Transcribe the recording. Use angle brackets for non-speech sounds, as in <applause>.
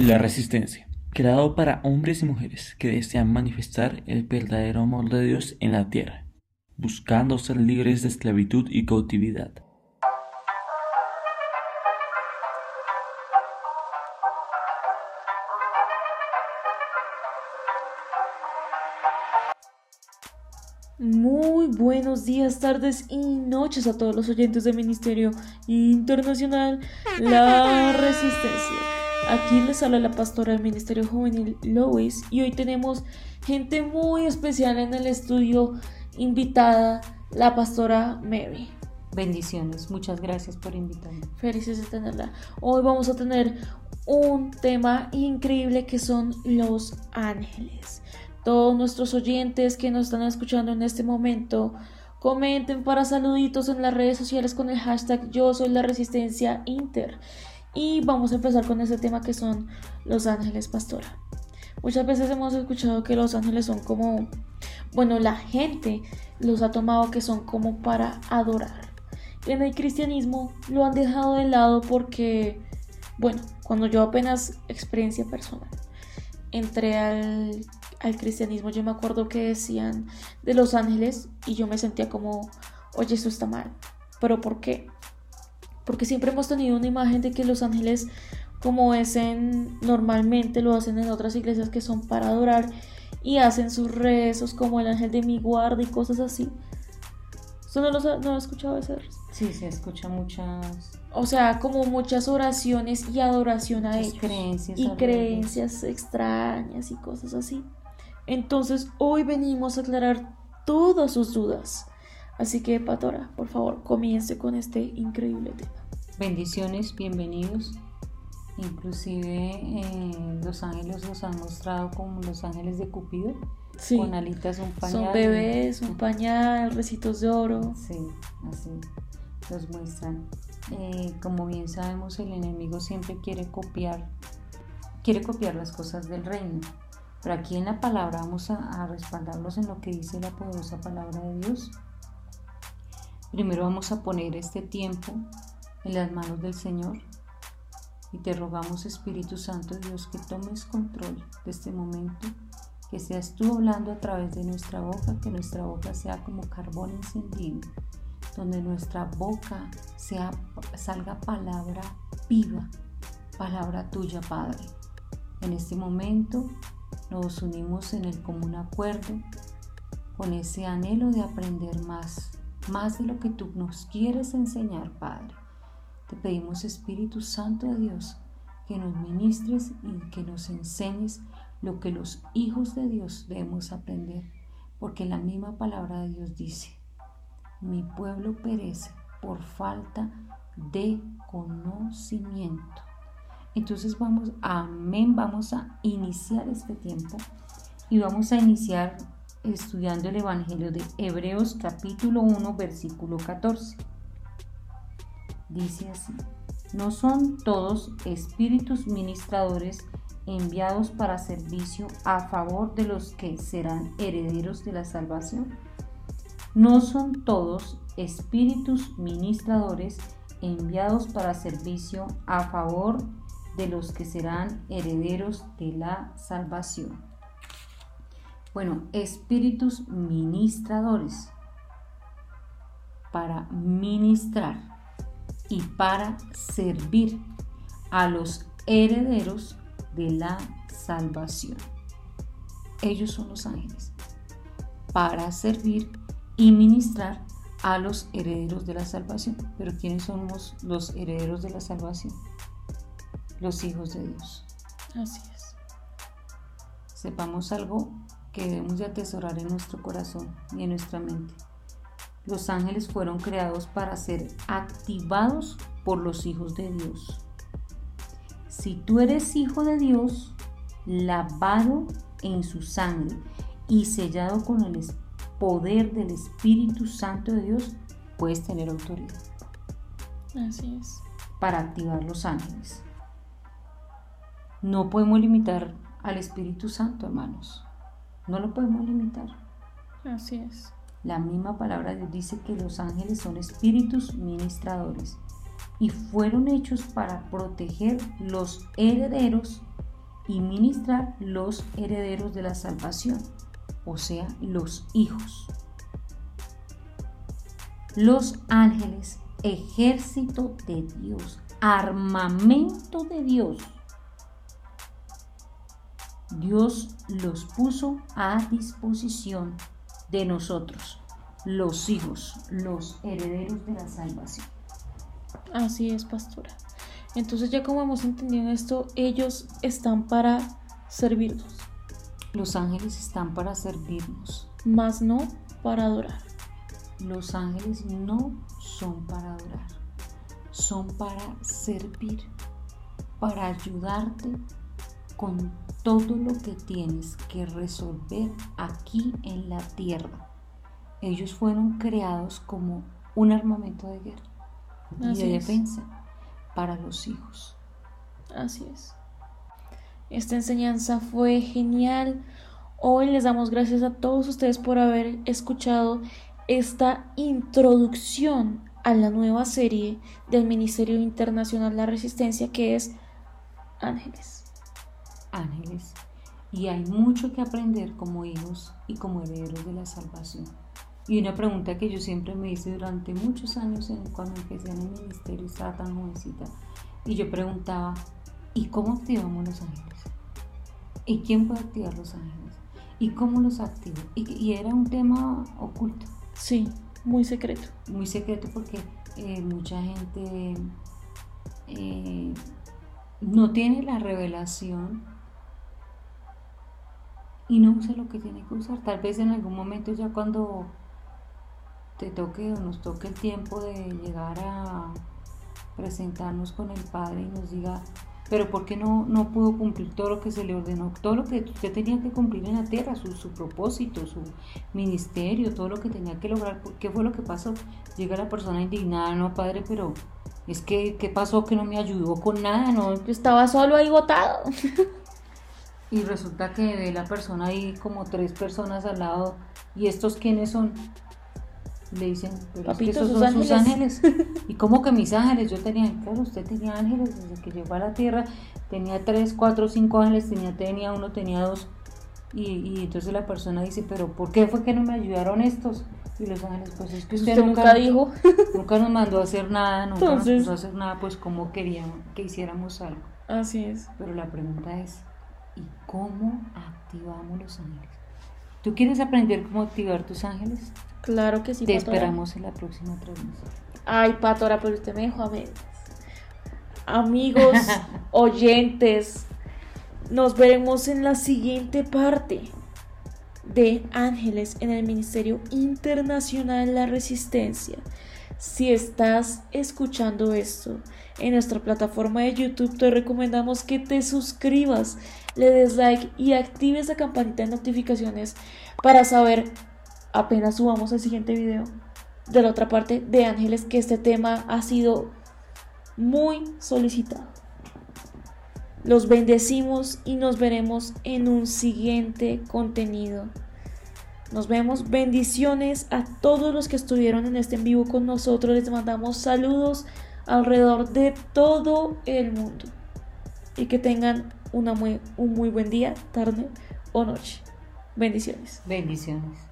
La Resistencia, creado para hombres y mujeres que desean manifestar el verdadero amor de Dios en la tierra, buscando ser libres de esclavitud y cautividad. Muy buenos días, tardes y noches a todos los oyentes del Ministerio Internacional La Resistencia. Aquí les habla la pastora del Ministerio Juvenil Lois y hoy tenemos gente muy especial en el estudio invitada, la pastora Mary. Bendiciones, muchas gracias por invitarme. Felices de tenerla. Hoy vamos a tener un tema increíble que son los ángeles todos nuestros oyentes que nos están escuchando en este momento, comenten para saluditos en las redes sociales con el hashtag yo soy la resistencia inter. Y vamos a empezar con ese tema que son los ángeles pastora. Muchas veces hemos escuchado que los ángeles son como, bueno, la gente los ha tomado que son como para adorar. En el cristianismo lo han dejado de lado porque, bueno, cuando yo apenas experiencia personal, entré al al cristianismo, yo me acuerdo que decían de los ángeles y yo me sentía como, oye, eso está mal. ¿Pero por qué? Porque siempre hemos tenido una imagen de que los ángeles, como es en, normalmente lo hacen en otras iglesias que son para adorar y hacen sus rezos como el ángel de mi guarda y cosas así. ¿Usted no lo, no ha escuchado hacer? Sí, se escucha muchas o sea, como muchas oraciones y adoración a ellos. Creencias y creencias extrañas y cosas así. Entonces hoy venimos a aclarar todas sus dudas. Así que, Patora, por favor, comience con este increíble tema. Bendiciones, bienvenidos. Inclusive eh, los ángeles los han mostrado como los ángeles de Cupido. Sí. Con alitas, un pañal. Son bebés, un pañal, recitos de oro. Sí, así los muestran. Eh, como bien sabemos, el enemigo siempre quiere copiar, quiere copiar las cosas del reino. Pero aquí en la palabra vamos a, respaldarlos en lo que dice la poderosa palabra de Dios. Primero vamos a poner este tiempo en las manos del Señor y te rogamos Espíritu Santo Dios que tomes control de este momento, que seas tú hablando a través de nuestra boca, que nuestra boca sea como carbón encendido, donde nuestra boca sea, salga palabra viva, palabra tuya Padre. En este momento nos unimos en el común acuerdo con ese anhelo de aprender más, más de lo que tú nos quieres enseñar, Padre. Te pedimos, Espíritu Santo de Dios, que nos ministres y que nos enseñes lo que los hijos de Dios debemos aprender, porque la misma palabra de Dios dice, mi pueblo perece por falta de conocimiento. Entonces vamos, amén, vamos a iniciar este tiempo y vamos a iniciar estudiando el Evangelio de Hebreos capítulo 1 versículo 14. Dice así, no son todos espíritus ministradores enviados para servicio a favor de los que serán herederos de la salvación. No son todos espíritus ministradores enviados para servicio a favor de los que serán herederos de la salvación. Bueno, espíritus ministradores para ministrar y para servir a los herederos de la salvación. Ellos son los ángeles para servir y ministrar a los herederos de la salvación. Pero ¿quiénes somos los herederos de la salvación? los hijos de Dios. Así es. Sepamos algo que debemos de atesorar en nuestro corazón y en nuestra mente. Los ángeles fueron creados para ser activados por los hijos de Dios. Si tú eres hijo de Dios, lavado en su sangre y sellado con el poder del Espíritu Santo de Dios, puedes tener autoridad. Así es. Para activar los ángeles. No podemos limitar al Espíritu Santo, hermanos. No lo podemos limitar. Así es. La misma palabra de Dios dice que los ángeles son espíritus ministradores y fueron hechos para proteger los herederos y ministrar los herederos de la salvación, o sea, los hijos. Los ángeles, ejército de Dios, armamento de Dios. Dios los puso a disposición de nosotros, los hijos, los herederos de la salvación. Así es, pastora. Entonces ya como hemos entendido esto, ellos están para servirnos. Los ángeles están para servirnos. Más no para adorar. Los ángeles no son para adorar, son para servir, para ayudarte con todo lo que tienes que resolver aquí en la tierra. Ellos fueron creados como un armamento de guerra y de defensa para los hijos. Así es. Esta enseñanza fue genial. Hoy les damos gracias a todos ustedes por haber escuchado esta introducción a la nueva serie del Ministerio Internacional de la Resistencia que es Ángeles. Ángeles. Y hay mucho que aprender como hijos y como herederos de la salvación. Y una pregunta que yo siempre me hice durante muchos años cuando empecé en el ministerio, estaba tan jovencita, y yo preguntaba, ¿y cómo activamos los ángeles? ¿Y quién puede activar los ángeles? ¿Y cómo los activo? Y, era un tema oculto. Sí, muy secreto. Muy secreto porque eh, mucha gente eh, no tiene la revelación y no usa lo que tiene que usar. Tal vez en algún momento ya cuando te toque o nos toque el tiempo de llegar a presentarnos con el Padre y nos diga, pero ¿por qué no, no pudo cumplir todo lo que se le ordenó? Todo lo que usted tenía que cumplir en la tierra, su, su propósito, su ministerio, todo lo que tenía que lograr. ¿Qué fue lo que pasó? Llega la persona indignada, no, Padre, pero es que, ¿qué pasó? Que no me ayudó con nada, ¿no? Yo estaba solo ahí botado. <laughs> y resulta que ve la persona ahí como tres personas al lado. ¿Y estos quiénes son? le dicen, pero esos son sus ángeles. <laughs> ¿Y cómo que mis ángeles? Yo tenía, claro, usted tenía ángeles desde que llegó a la tierra, tenía tres, cuatro, cinco ángeles, tenía, tenía uno, tenía dos. Y, entonces la persona dice, pero ¿por qué fue que no me ayudaron estos? Y los ángeles, pues es que usted, nunca, dijo. <laughs> Nunca nos mandó a hacer nada, nunca nos puso a hacer nada, pues como querían que hiciéramos algo. Así es. Pero la pregunta es, ¿y cómo activamos los ángeles? ¿Tú quieres aprender cómo activar tus ángeles? Claro que sí. Te esperamos en la próxima transmisión. Ay, Patora, pero usted me dejó a medias. Amigos, <laughs> oyentes, nos veremos en la siguiente parte de Ángeles en el Ministerio Internacional de la Resistencia. Si estás escuchando esto en nuestra plataforma de YouTube, te recomendamos que te suscribas, le des like y actives la campanita de notificaciones para saber apenas subamos el siguiente video de la otra parte de Ángeles, que este tema ha sido muy solicitado. Los bendecimos y nos veremos en un siguiente contenido. Nos vemos. Bendiciones a todos los que estuvieron en este en vivo con nosotros. Les mandamos saludos alrededor de todo el mundo. Y que tengan una muy, un muy buen día, tarde o noche. Bendiciones. Bendiciones.